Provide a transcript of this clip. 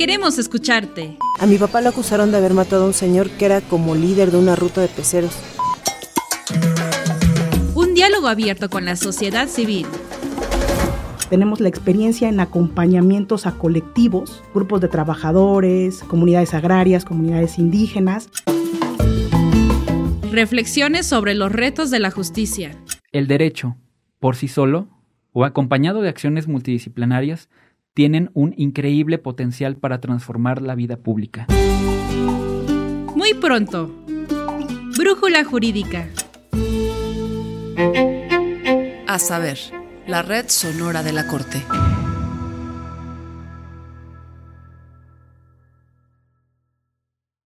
queremos escucharte. A mi papá lo acusaron de haber matado a un señor que era como líder de una ruta de peceros. Un diálogo abierto con la sociedad civil. Tenemos la experiencia en acompañamientos a colectivos, grupos de trabajadores, comunidades agrarias, comunidades indígenas. Reflexiones sobre los retos de la justicia. El derecho, por sí solo, o acompañado de acciones multidisciplinarias, tienen un increíble potencial para transformar la vida pública. Muy pronto. Brújula Jurídica. A saber, la red sonora de la Corte.